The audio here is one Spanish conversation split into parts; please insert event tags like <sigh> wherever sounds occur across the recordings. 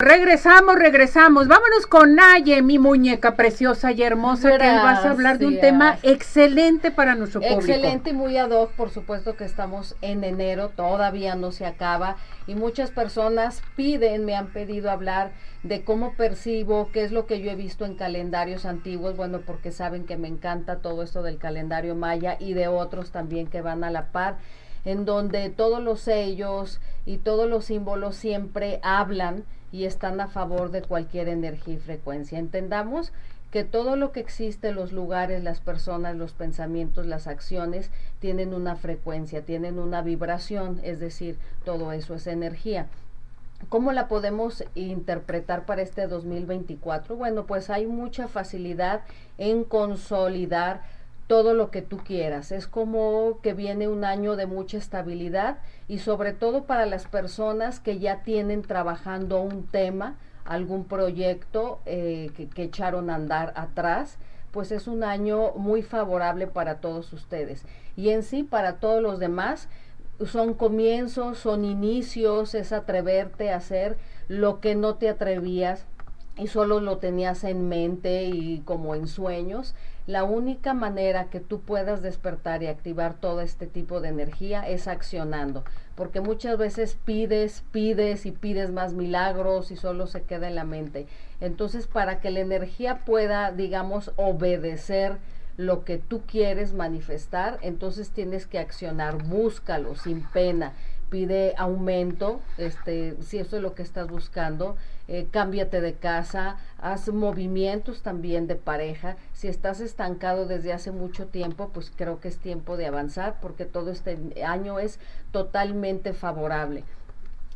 Regresamos, regresamos. Vámonos con Naye, mi muñeca preciosa y hermosa, que vas a hablar de un tema excelente para nuestro público. Excelente y muy ad hoc, por supuesto que estamos en enero, todavía no se acaba y muchas personas piden, me han pedido hablar de cómo percibo, qué es lo que yo he visto en calendarios antiguos, bueno, porque saben que me encanta todo esto del calendario maya y de otros también que van a la par en donde todos los sellos y todos los símbolos siempre hablan y están a favor de cualquier energía y frecuencia. Entendamos que todo lo que existe, los lugares, las personas, los pensamientos, las acciones, tienen una frecuencia, tienen una vibración, es decir, todo eso es energía. ¿Cómo la podemos interpretar para este 2024? Bueno, pues hay mucha facilidad en consolidar todo lo que tú quieras. Es como que viene un año de mucha estabilidad y sobre todo para las personas que ya tienen trabajando un tema, algún proyecto eh, que, que echaron a andar atrás, pues es un año muy favorable para todos ustedes. Y en sí, para todos los demás, son comienzos, son inicios, es atreverte a hacer lo que no te atrevías y solo lo tenías en mente y como en sueños la única manera que tú puedas despertar y activar todo este tipo de energía es accionando, porque muchas veces pides, pides y pides más milagros y solo se queda en la mente. Entonces, para que la energía pueda, digamos, obedecer lo que tú quieres manifestar, entonces tienes que accionar, búscalo sin pena pide aumento, este, si eso es lo que estás buscando, eh, cámbiate de casa, haz movimientos también de pareja. Si estás estancado desde hace mucho tiempo, pues creo que es tiempo de avanzar porque todo este año es totalmente favorable.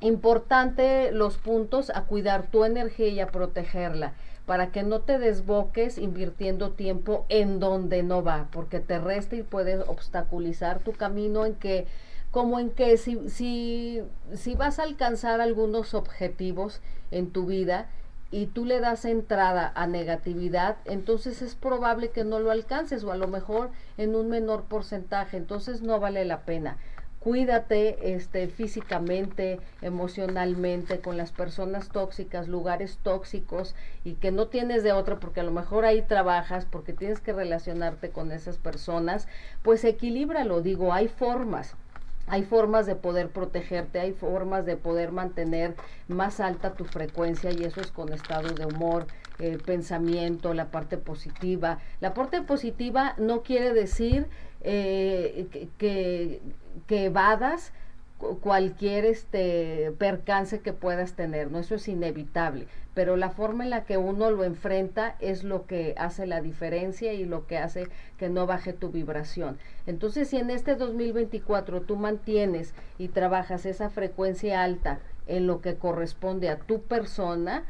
Importante los puntos a cuidar tu energía y a protegerla para que no te desboques invirtiendo tiempo en donde no va, porque te resta y puedes obstaculizar tu camino en que como en que si, si, si vas a alcanzar algunos objetivos en tu vida y tú le das entrada a negatividad, entonces es probable que no lo alcances o a lo mejor en un menor porcentaje, entonces no vale la pena. Cuídate este, físicamente, emocionalmente, con las personas tóxicas, lugares tóxicos y que no tienes de otra porque a lo mejor ahí trabajas, porque tienes que relacionarte con esas personas, pues equilíbralo, digo, hay formas hay formas de poder protegerte, hay formas de poder mantener más alta tu frecuencia y eso es con estado de humor, el pensamiento, la parte positiva. La parte positiva no quiere decir eh, que, que, que evadas cualquier este percance que puedas tener, ¿no? Eso es inevitable, pero la forma en la que uno lo enfrenta es lo que hace la diferencia y lo que hace que no baje tu vibración. Entonces, si en este 2024 tú mantienes y trabajas esa frecuencia alta en lo que corresponde a tu persona,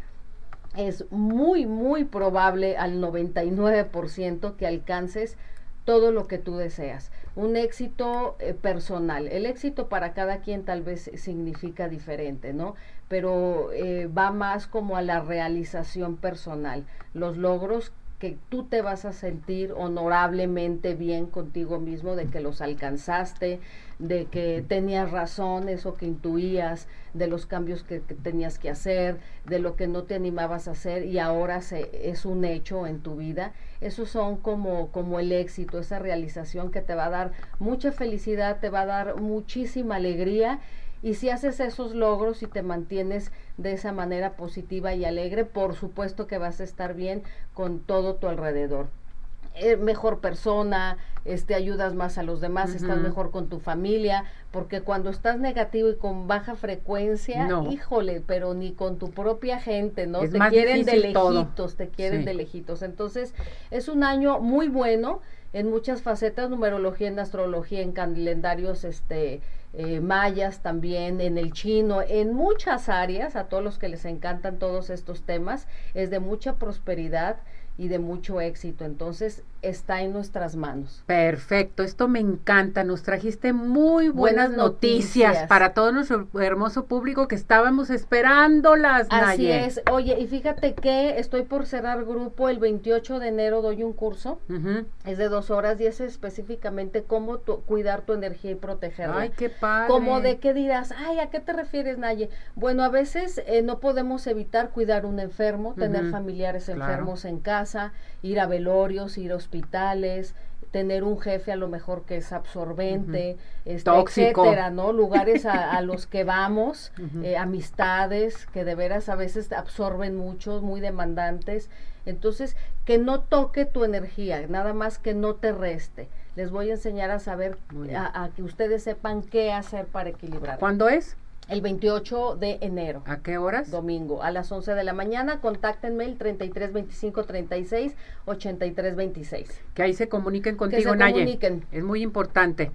es muy, muy probable al 99% que alcances todo lo que tú deseas. Un éxito eh, personal. El éxito para cada quien tal vez significa diferente, ¿no? Pero eh, va más como a la realización personal. Los logros que tú te vas a sentir honorablemente bien contigo mismo, de que los alcanzaste, de que tenías razón, eso que intuías, de los cambios que, tenías que hacer, de lo que no te animabas a hacer y ahora se, es un hecho en tu vida. Esos son como, como el éxito, esa realización que te va a dar mucha felicidad, te va a dar muchísima alegría y si haces esos logros y te mantienes de esa manera positiva y alegre, por supuesto que vas a estar bien con todo tu alrededor. Eh, mejor persona, este, ayudas más a los demás, estás mejor con tu familia, porque cuando estás negativo y con baja frecuencia, híjole, pero ni con tu propia gente, ¿no? te quieren de lejitos, te quieren de lejitos. Entonces, es un año muy bueno en muchas facetas, numerología, en astrología, en calendarios, este, eh, mayas también, en el chino, en muchas áreas, a todos los que les encantan todos estos temas, es de mucha prosperidad y de mucho éxito. Entonces está en nuestras manos. Perfecto, esto me encanta. Nos trajiste muy buenas, noticias, para todo nuestro hermoso público que estábamos esperándolas. Así es. Oye, y fíjate que estoy por cerrar grupo el 28 de enero. Doy un curso. Es de dos horas y es específicamente cómo cuidar tu energía y protegerla. Ay, qué padre. Como de qué dirás, ay, ¿a qué te refieres, Naye? Bueno, a veces eh, no podemos evitar cuidar un enfermo, tener familiares enfermos en casa, ir a velorios, ir a hospitales, tener un jefe a lo mejor que es absorbente, este, etcétera, ¿no? Lugares a, <laughs> los que vamos, eh, amistades que de veras a veces absorben mucho, muy demandantes. Entonces, que no toque tu energía, nada más que no te reste. Les voy a enseñar a saber, a, a, que ustedes sepan qué hacer para equilibrar. ¿Cuándo es? El 28 de enero. ¿A qué horas? Domingo, a las 11 de la mañana. Contáctenme el 33 25 36 83 26. Que ahí se comuniquen contigo, que se Comuniquen. Es muy importante.